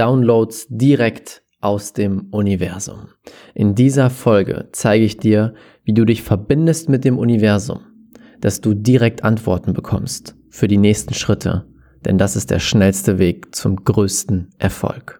Downloads direkt aus dem Universum. In dieser Folge zeige ich dir, wie du dich verbindest mit dem Universum, dass du direkt Antworten bekommst für die nächsten Schritte, denn das ist der schnellste Weg zum größten Erfolg.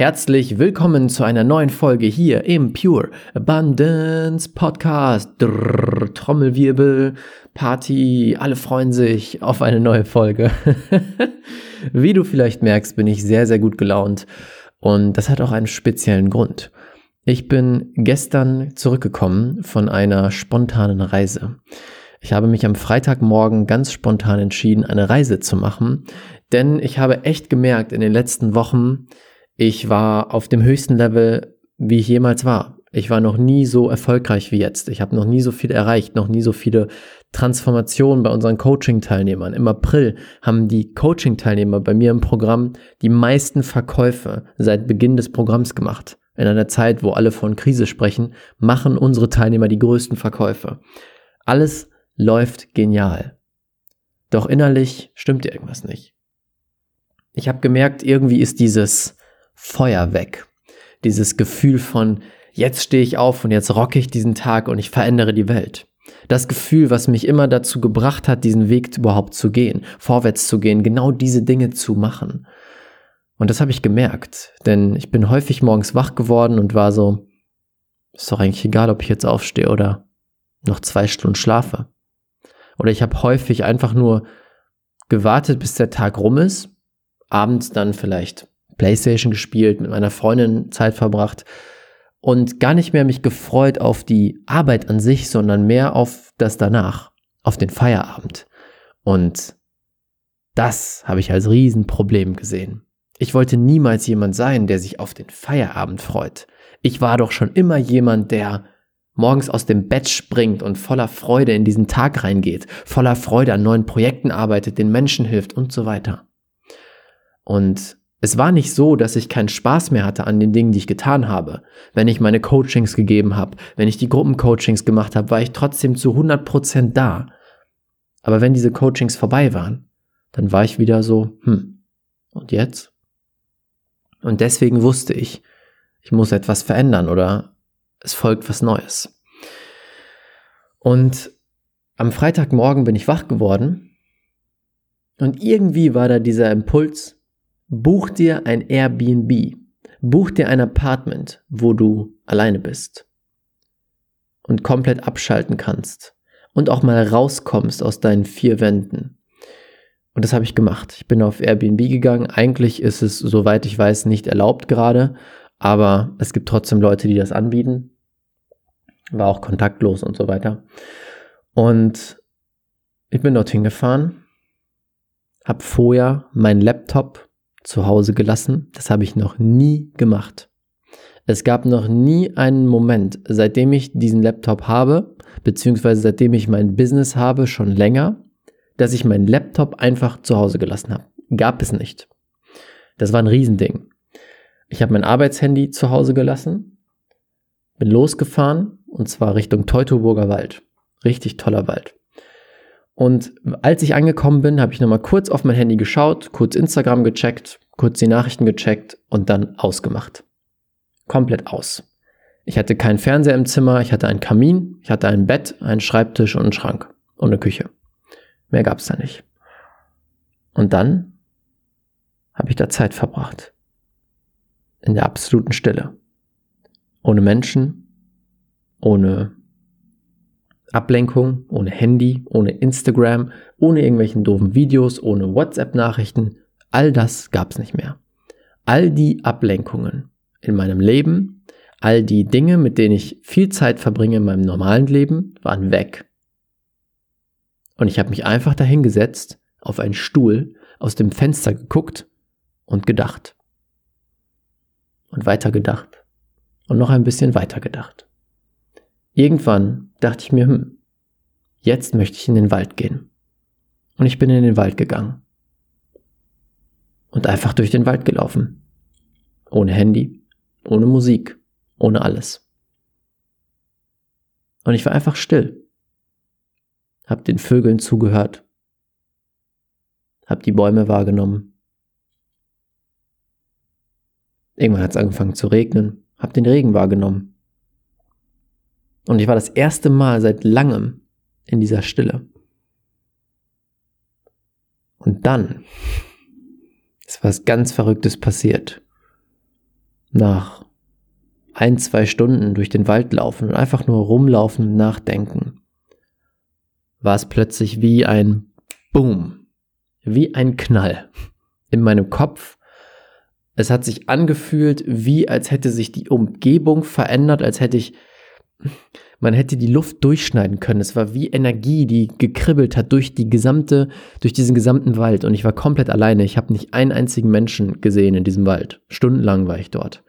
Herzlich willkommen zu einer neuen Folge hier im Pure Abundance Podcast. Drrr, Trommelwirbel, Party, alle freuen sich auf eine neue Folge. Wie du vielleicht merkst, bin ich sehr, sehr gut gelaunt und das hat auch einen speziellen Grund. Ich bin gestern zurückgekommen von einer spontanen Reise. Ich habe mich am Freitagmorgen ganz spontan entschieden, eine Reise zu machen, denn ich habe echt gemerkt in den letzten Wochen, ich war auf dem höchsten Level, wie ich jemals war. Ich war noch nie so erfolgreich wie jetzt. Ich habe noch nie so viel erreicht, noch nie so viele Transformationen bei unseren Coaching-Teilnehmern. Im April haben die Coaching-Teilnehmer bei mir im Programm die meisten Verkäufe seit Beginn des Programms gemacht. In einer Zeit, wo alle von Krise sprechen, machen unsere Teilnehmer die größten Verkäufe. Alles läuft genial. Doch innerlich stimmt irgendwas nicht. Ich habe gemerkt, irgendwie ist dieses Feuer weg. Dieses Gefühl von, jetzt stehe ich auf und jetzt rocke ich diesen Tag und ich verändere die Welt. Das Gefühl, was mich immer dazu gebracht hat, diesen Weg überhaupt zu gehen, vorwärts zu gehen, genau diese Dinge zu machen. Und das habe ich gemerkt, denn ich bin häufig morgens wach geworden und war so, ist doch eigentlich egal, ob ich jetzt aufstehe oder noch zwei Stunden schlafe. Oder ich habe häufig einfach nur gewartet, bis der Tag rum ist, abends dann vielleicht Playstation gespielt, mit meiner Freundin Zeit verbracht und gar nicht mehr mich gefreut auf die Arbeit an sich, sondern mehr auf das danach, auf den Feierabend. Und das habe ich als Riesenproblem gesehen. Ich wollte niemals jemand sein, der sich auf den Feierabend freut. Ich war doch schon immer jemand, der morgens aus dem Bett springt und voller Freude in diesen Tag reingeht, voller Freude an neuen Projekten arbeitet, den Menschen hilft und so weiter. Und es war nicht so, dass ich keinen Spaß mehr hatte an den Dingen, die ich getan habe. Wenn ich meine Coachings gegeben habe, wenn ich die Gruppencoachings gemacht habe, war ich trotzdem zu 100% da. Aber wenn diese Coachings vorbei waren, dann war ich wieder so, hm, und jetzt? Und deswegen wusste ich, ich muss etwas verändern oder es folgt was Neues. Und am Freitagmorgen bin ich wach geworden und irgendwie war da dieser Impuls, Buch dir ein Airbnb. Buch dir ein Apartment, wo du alleine bist und komplett abschalten kannst und auch mal rauskommst aus deinen vier Wänden. Und das habe ich gemacht. Ich bin auf Airbnb gegangen. Eigentlich ist es, soweit ich weiß, nicht erlaubt gerade, aber es gibt trotzdem Leute, die das anbieten. War auch kontaktlos und so weiter. Und ich bin dorthin gefahren, habe vorher meinen Laptop zu Hause gelassen. Das habe ich noch nie gemacht. Es gab noch nie einen Moment, seitdem ich diesen Laptop habe, beziehungsweise seitdem ich mein Business habe, schon länger, dass ich meinen Laptop einfach zu Hause gelassen habe. Gab es nicht. Das war ein Riesending. Ich habe mein Arbeitshandy zu Hause gelassen, bin losgefahren und zwar Richtung Teutoburger Wald. Richtig toller Wald. Und als ich angekommen bin, habe ich nochmal kurz auf mein Handy geschaut, kurz Instagram gecheckt, kurz die Nachrichten gecheckt und dann ausgemacht. Komplett aus. Ich hatte keinen Fernseher im Zimmer, ich hatte einen Kamin, ich hatte ein Bett, einen Schreibtisch und einen Schrank und eine Küche. Mehr gab's da nicht. Und dann habe ich da Zeit verbracht. In der absoluten Stille. Ohne Menschen, ohne Ablenkung, ohne Handy, ohne Instagram, ohne irgendwelchen doofen Videos, ohne WhatsApp-Nachrichten. All das gab's nicht mehr. All die Ablenkungen in meinem Leben, all die Dinge, mit denen ich viel Zeit verbringe in meinem normalen Leben, waren weg. Und ich habe mich einfach dahingesetzt auf einen Stuhl, aus dem Fenster geguckt und gedacht. Und weiter gedacht. Und noch ein bisschen weiter gedacht. Irgendwann dachte ich mir, hm, jetzt möchte ich in den Wald gehen. Und ich bin in den Wald gegangen. Und einfach durch den Wald gelaufen. Ohne Handy, ohne Musik, ohne alles. Und ich war einfach still. Hab den Vögeln zugehört. Hab die Bäume wahrgenommen. Irgendwann hat es angefangen zu regnen. Hab den Regen wahrgenommen. Und ich war das erste Mal seit langem in dieser Stille. Und dann ist was ganz Verrücktes passiert. Nach ein, zwei Stunden durch den Wald laufen und einfach nur rumlaufen und nachdenken, war es plötzlich wie ein Boom, wie ein Knall in meinem Kopf. Es hat sich angefühlt, wie als hätte sich die Umgebung verändert, als hätte ich man hätte die Luft durchschneiden können. Es war wie Energie, die gekribbelt hat durch die gesamte, durch diesen gesamten Wald. Und ich war komplett alleine. Ich habe nicht einen einzigen Menschen gesehen in diesem Wald. Stundenlang war ich dort.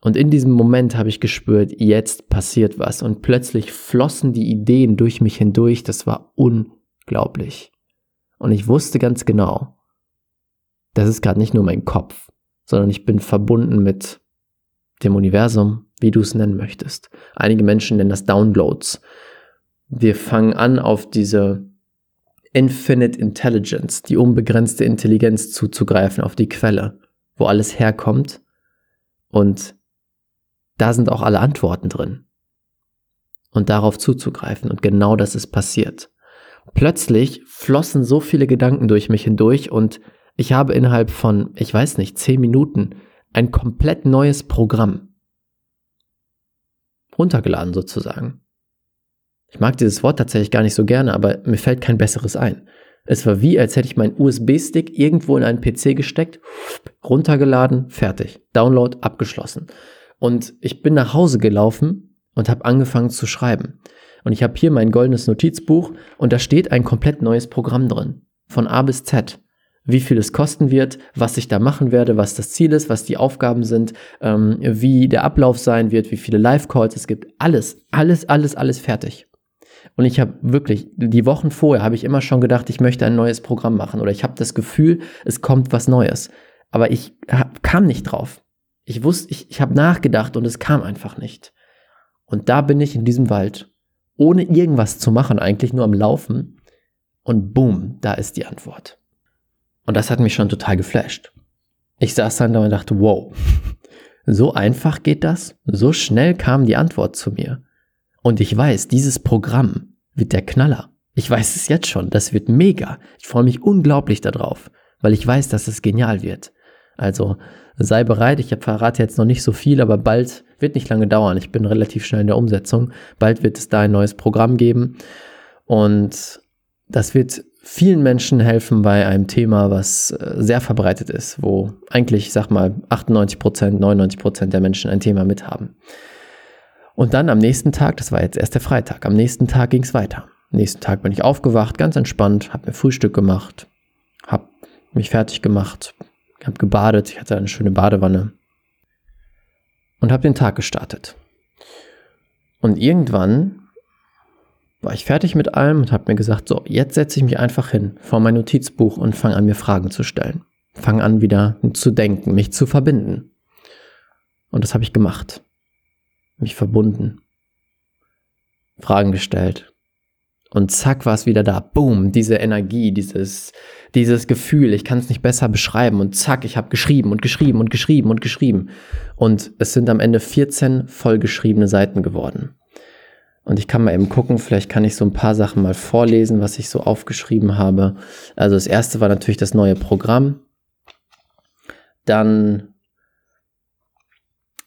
Und in diesem Moment habe ich gespürt, jetzt passiert was. Und plötzlich flossen die Ideen durch mich hindurch. Das war unglaublich. Und ich wusste ganz genau, das ist gerade nicht nur mein Kopf, sondern ich bin verbunden mit dem Universum, wie du es nennen möchtest. Einige Menschen nennen das Downloads. Wir fangen an, auf diese Infinite Intelligence, die unbegrenzte Intelligenz zuzugreifen, auf die Quelle, wo alles herkommt. Und da sind auch alle Antworten drin. Und darauf zuzugreifen. Und genau das ist passiert. Plötzlich flossen so viele Gedanken durch mich hindurch und ich habe innerhalb von, ich weiß nicht, zehn Minuten ein komplett neues Programm runtergeladen sozusagen. Ich mag dieses Wort tatsächlich gar nicht so gerne, aber mir fällt kein besseres ein. Es war wie, als hätte ich meinen USB-Stick irgendwo in einen PC gesteckt, runtergeladen, fertig. Download abgeschlossen. Und ich bin nach Hause gelaufen und habe angefangen zu schreiben. Und ich habe hier mein goldenes Notizbuch und da steht ein komplett neues Programm drin. Von A bis Z wie viel es kosten wird, was ich da machen werde, was das Ziel ist, was die Aufgaben sind, ähm, wie der Ablauf sein wird, wie viele Live-Calls es gibt. Alles, alles, alles, alles fertig. Und ich habe wirklich, die Wochen vorher habe ich immer schon gedacht, ich möchte ein neues Programm machen oder ich habe das Gefühl, es kommt was Neues. Aber ich hab, kam nicht drauf. Ich wusste, ich, ich habe nachgedacht und es kam einfach nicht. Und da bin ich in diesem Wald, ohne irgendwas zu machen, eigentlich nur am Laufen. Und boom, da ist die Antwort. Und das hat mich schon total geflasht. Ich saß dann da und dachte, wow, so einfach geht das? So schnell kam die Antwort zu mir. Und ich weiß, dieses Programm wird der Knaller. Ich weiß es jetzt schon, das wird mega. Ich freue mich unglaublich darauf, weil ich weiß, dass es genial wird. Also sei bereit, ich verrate jetzt noch nicht so viel, aber bald wird nicht lange dauern. Ich bin relativ schnell in der Umsetzung. Bald wird es da ein neues Programm geben und das wird vielen Menschen helfen bei einem Thema, was äh, sehr verbreitet ist, wo eigentlich, ich sag mal, 98 Prozent, 99 Prozent der Menschen ein Thema mithaben. Und dann am nächsten Tag, das war jetzt erst der Freitag, am nächsten Tag ging es weiter. Am nächsten Tag bin ich aufgewacht, ganz entspannt, habe mir Frühstück gemacht, habe mich fertig gemacht, habe gebadet, ich hatte eine schöne Badewanne und habe den Tag gestartet. Und irgendwann war ich fertig mit allem und habe mir gesagt, so, jetzt setze ich mich einfach hin vor mein Notizbuch und fange an, mir Fragen zu stellen. Fange an, wieder zu denken, mich zu verbinden. Und das habe ich gemacht. Mich verbunden. Fragen gestellt. Und zack war es wieder da. Boom, diese Energie, dieses, dieses Gefühl, ich kann es nicht besser beschreiben. Und zack, ich habe geschrieben und geschrieben und geschrieben und geschrieben. Und es sind am Ende 14 vollgeschriebene Seiten geworden. Und ich kann mal eben gucken, vielleicht kann ich so ein paar Sachen mal vorlesen, was ich so aufgeschrieben habe. Also das erste war natürlich das neue Programm. Dann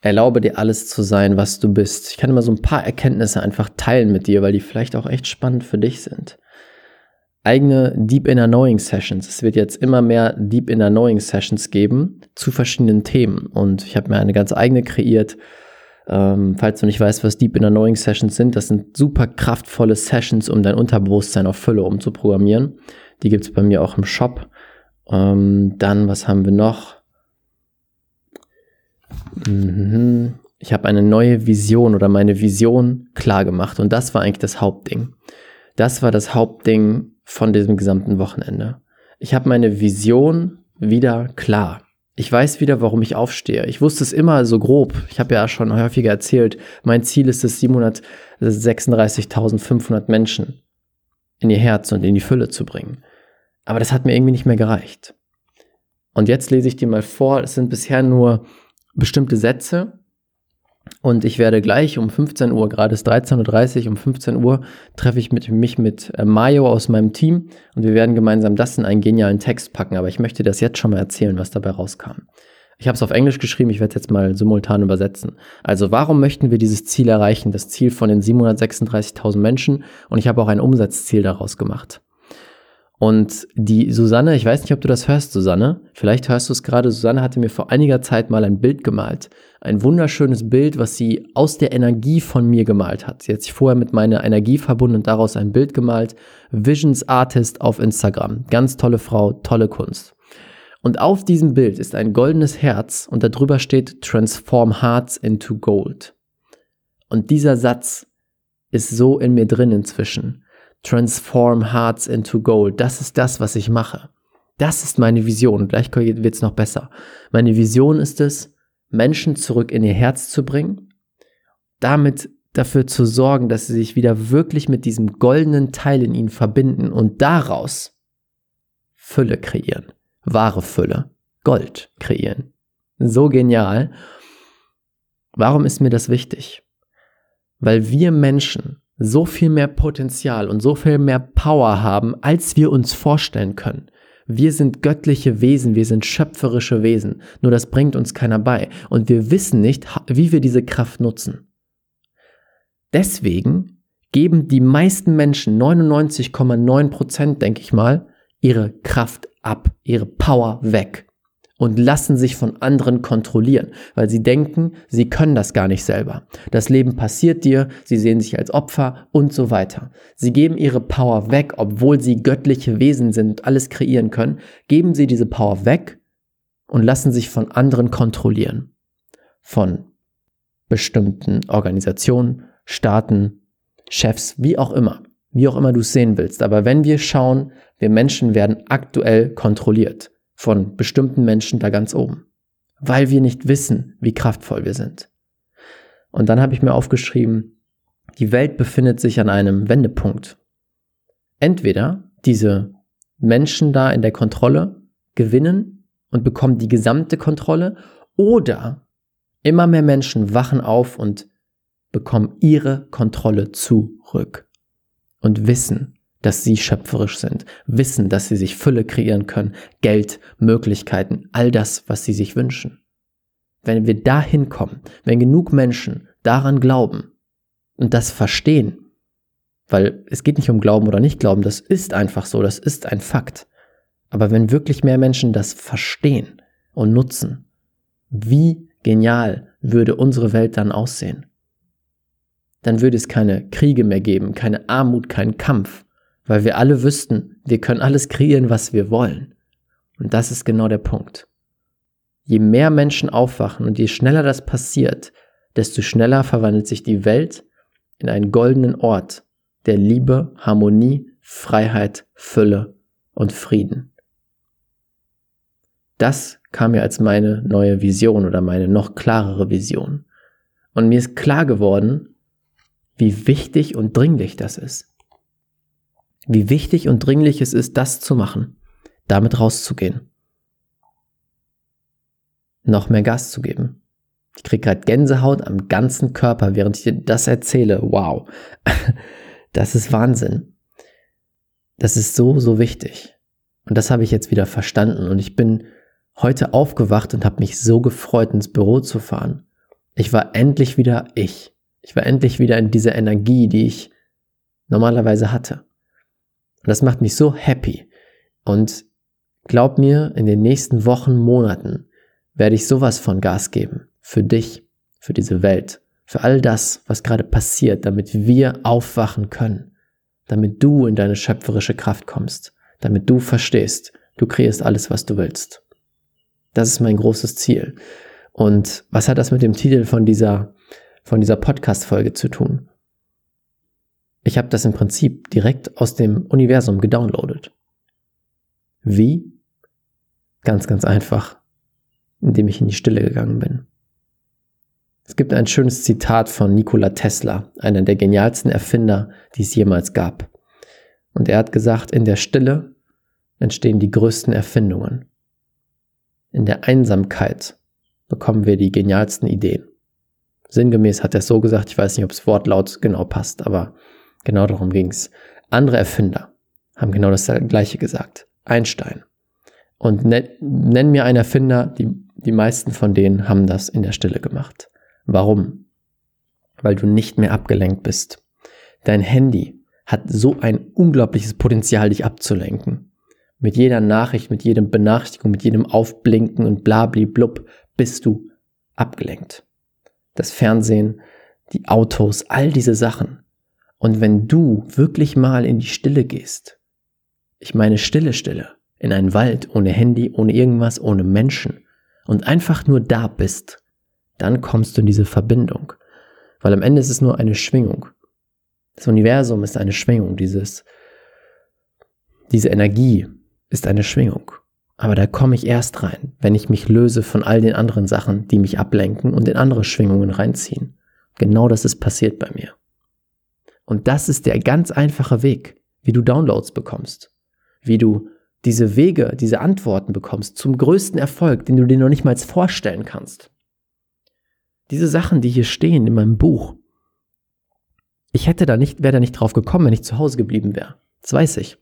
erlaube dir alles zu sein, was du bist. Ich kann immer so ein paar Erkenntnisse einfach teilen mit dir, weil die vielleicht auch echt spannend für dich sind. Eigene Deep Inner Knowing Sessions. Es wird jetzt immer mehr Deep Inner Knowing Sessions geben zu verschiedenen Themen. Und ich habe mir eine ganz eigene kreiert ähm, falls du nicht weißt, was Deep Inner Knowing Sessions sind, das sind super kraftvolle Sessions, um dein Unterbewusstsein auf Fülle umzuprogrammieren. Die gibt es bei mir auch im Shop. Ähm, dann, was haben wir noch? Mhm. Ich habe eine neue Vision oder meine Vision klar gemacht und das war eigentlich das Hauptding. Das war das Hauptding von diesem gesamten Wochenende. Ich habe meine Vision wieder klar. Ich weiß wieder, warum ich aufstehe. Ich wusste es immer so grob. Ich habe ja schon häufiger erzählt, mein Ziel ist es, 736.500 Menschen in ihr Herz und in die Fülle zu bringen. Aber das hat mir irgendwie nicht mehr gereicht. Und jetzt lese ich dir mal vor, es sind bisher nur bestimmte Sätze. Und ich werde gleich um 15 Uhr, gerade ist 13.30 Uhr, um 15 Uhr treffe ich mit, mich mit äh, Mayo aus meinem Team und wir werden gemeinsam das in einen genialen Text packen. Aber ich möchte das jetzt schon mal erzählen, was dabei rauskam. Ich habe es auf Englisch geschrieben, ich werde es jetzt mal simultan übersetzen. Also warum möchten wir dieses Ziel erreichen? Das Ziel von den 736.000 Menschen und ich habe auch ein Umsatzziel daraus gemacht. Und die Susanne, ich weiß nicht, ob du das hörst, Susanne. Vielleicht hörst du es gerade. Susanne hatte mir vor einiger Zeit mal ein Bild gemalt. Ein wunderschönes Bild, was sie aus der Energie von mir gemalt hat. Sie hat sich vorher mit meiner Energie verbunden und daraus ein Bild gemalt. Visions Artist auf Instagram. Ganz tolle Frau, tolle Kunst. Und auf diesem Bild ist ein goldenes Herz und darüber steht Transform Hearts into Gold. Und dieser Satz ist so in mir drin inzwischen. Transform Hearts into Gold. Das ist das, was ich mache. Das ist meine Vision. Gleich wird es noch besser. Meine Vision ist es, Menschen zurück in ihr Herz zu bringen, damit dafür zu sorgen, dass sie sich wieder wirklich mit diesem goldenen Teil in ihnen verbinden und daraus Fülle kreieren. Wahre Fülle. Gold kreieren. So genial. Warum ist mir das wichtig? Weil wir Menschen so viel mehr Potenzial und so viel mehr Power haben, als wir uns vorstellen können. Wir sind göttliche Wesen, wir sind schöpferische Wesen, nur das bringt uns keiner bei und wir wissen nicht, wie wir diese Kraft nutzen. Deswegen geben die meisten Menschen, 99,9 Prozent, denke ich mal, ihre Kraft ab, ihre Power weg und lassen sich von anderen kontrollieren, weil sie denken, sie können das gar nicht selber. Das Leben passiert dir, sie sehen sich als Opfer und so weiter. Sie geben ihre Power weg, obwohl sie göttliche Wesen sind und alles kreieren können, geben sie diese Power weg und lassen sich von anderen kontrollieren. Von bestimmten Organisationen, Staaten, Chefs, wie auch immer. Wie auch immer du es sehen willst. Aber wenn wir schauen, wir Menschen werden aktuell kontrolliert von bestimmten Menschen da ganz oben, weil wir nicht wissen, wie kraftvoll wir sind. Und dann habe ich mir aufgeschrieben, die Welt befindet sich an einem Wendepunkt. Entweder diese Menschen da in der Kontrolle gewinnen und bekommen die gesamte Kontrolle oder immer mehr Menschen wachen auf und bekommen ihre Kontrolle zurück und wissen, dass sie schöpferisch sind, wissen, dass sie sich Fülle kreieren können, Geld, Möglichkeiten, all das, was sie sich wünschen. Wenn wir dahin kommen, wenn genug Menschen daran glauben und das verstehen, weil es geht nicht um Glauben oder nicht Glauben, das ist einfach so, das ist ein Fakt. Aber wenn wirklich mehr Menschen das verstehen und nutzen, wie genial würde unsere Welt dann aussehen? Dann würde es keine Kriege mehr geben, keine Armut, keinen Kampf, weil wir alle wüssten, wir können alles kreieren, was wir wollen. Und das ist genau der Punkt. Je mehr Menschen aufwachen und je schneller das passiert, desto schneller verwandelt sich die Welt in einen goldenen Ort der Liebe, Harmonie, Freiheit, Fülle und Frieden. Das kam mir als meine neue Vision oder meine noch klarere Vision. Und mir ist klar geworden, wie wichtig und dringlich das ist wie wichtig und dringlich es ist, das zu machen, damit rauszugehen. Noch mehr Gas zu geben. Ich kriege gerade Gänsehaut am ganzen Körper, während ich dir das erzähle. Wow. Das ist Wahnsinn. Das ist so, so wichtig. Und das habe ich jetzt wieder verstanden. Und ich bin heute aufgewacht und habe mich so gefreut, ins Büro zu fahren. Ich war endlich wieder ich. Ich war endlich wieder in dieser Energie, die ich normalerweise hatte. Und das macht mich so happy. Und glaub mir, in den nächsten Wochen, Monaten werde ich sowas von Gas geben. Für dich, für diese Welt, für all das, was gerade passiert, damit wir aufwachen können. Damit du in deine schöpferische Kraft kommst. damit du verstehst, du kreierst alles, was du willst. Das ist mein großes Ziel. Und was hat das mit dem Titel von dieser, von dieser Podcast-Folge zu tun? Ich habe das im Prinzip direkt aus dem Universum gedownloadet. Wie? Ganz, ganz einfach, indem ich in die Stille gegangen bin. Es gibt ein schönes Zitat von Nikola Tesla, einer der genialsten Erfinder, die es jemals gab. Und er hat gesagt, in der Stille entstehen die größten Erfindungen. In der Einsamkeit bekommen wir die genialsten Ideen. Sinngemäß hat er es so gesagt, ich weiß nicht, ob es Wortlaut genau passt, aber genau darum ging es. Andere Erfinder haben genau das gleiche gesagt. Einstein. Und nenn mir einen Erfinder, die, die meisten von denen haben das in der Stille gemacht. Warum? Weil du nicht mehr abgelenkt bist. Dein Handy hat so ein unglaubliches Potenzial, dich abzulenken. Mit jeder Nachricht, mit jedem Benachrichtigung, mit jedem Aufblinken und blabli-blub bist du abgelenkt. Das Fernsehen, die Autos, all diese Sachen. Und wenn du wirklich mal in die Stille gehst, ich meine stille Stille, in einen Wald, ohne Handy, ohne irgendwas, ohne Menschen und einfach nur da bist, dann kommst du in diese Verbindung. Weil am Ende ist es nur eine Schwingung. Das Universum ist eine Schwingung, dieses, diese Energie ist eine Schwingung. Aber da komme ich erst rein, wenn ich mich löse von all den anderen Sachen, die mich ablenken und in andere Schwingungen reinziehen. Genau das ist passiert bei mir. Und das ist der ganz einfache Weg, wie du Downloads bekommst, wie du diese Wege, diese Antworten bekommst zum größten Erfolg, den du dir noch nicht mal vorstellen kannst. Diese Sachen, die hier stehen in meinem Buch, ich hätte da nicht, wäre da nicht drauf gekommen, wenn ich zu Hause geblieben wäre. Das weiß ich.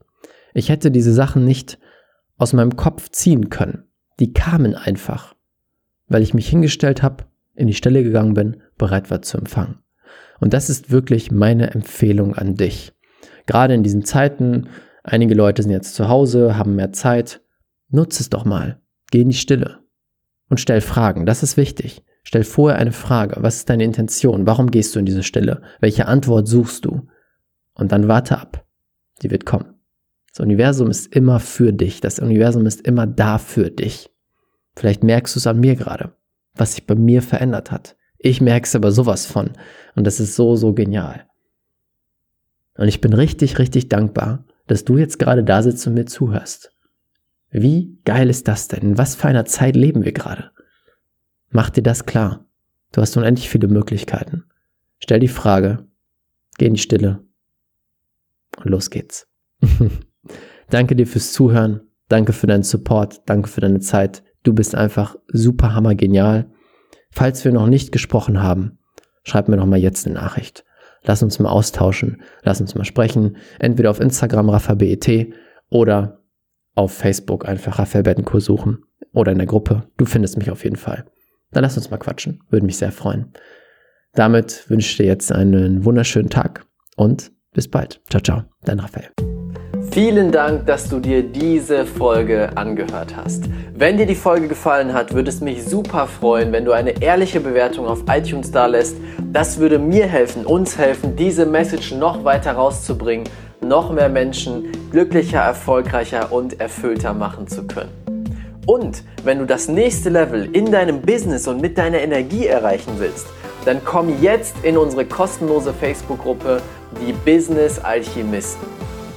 Ich hätte diese Sachen nicht aus meinem Kopf ziehen können. Die kamen einfach, weil ich mich hingestellt habe, in die Stelle gegangen bin, bereit war zu empfangen. Und das ist wirklich meine Empfehlung an dich. Gerade in diesen Zeiten, einige Leute sind jetzt zu Hause, haben mehr Zeit, nutze es doch mal. Geh in die Stille und stell Fragen. Das ist wichtig. Stell vorher eine Frage. Was ist deine Intention? Warum gehst du in diese Stille? Welche Antwort suchst du? Und dann warte ab. Die wird kommen. Das Universum ist immer für dich. Das Universum ist immer da für dich. Vielleicht merkst du es an mir gerade, was sich bei mir verändert hat. Ich merke es aber sowas von. Und das ist so, so genial. Und ich bin richtig, richtig dankbar, dass du jetzt gerade da sitzt und mir zuhörst. Wie geil ist das denn? In was für einer Zeit leben wir gerade? Mach dir das klar. Du hast unendlich viele Möglichkeiten. Stell die Frage, geh in die Stille und los geht's. danke dir fürs Zuhören, danke für deinen Support, danke für deine Zeit. Du bist einfach super hammer genial. Falls wir noch nicht gesprochen haben, schreib mir doch mal jetzt eine Nachricht. Lass uns mal austauschen, lass uns mal sprechen. Entweder auf Instagram RaffaBET oder auf Facebook einfach Raphael Bettencourt suchen oder in der Gruppe. Du findest mich auf jeden Fall. Dann lass uns mal quatschen. Würde mich sehr freuen. Damit wünsche ich dir jetzt einen wunderschönen Tag und bis bald. Ciao, ciao. Dein Raphael. Vielen Dank, dass du dir diese Folge angehört hast. Wenn dir die Folge gefallen hat, würde es mich super freuen, wenn du eine ehrliche Bewertung auf iTunes da lässt. Das würde mir helfen, uns helfen, diese Message noch weiter rauszubringen, noch mehr Menschen glücklicher, erfolgreicher und erfüllter machen zu können. Und wenn du das nächste Level in deinem Business und mit deiner Energie erreichen willst, dann komm jetzt in unsere kostenlose Facebook-Gruppe, die Business Alchemisten.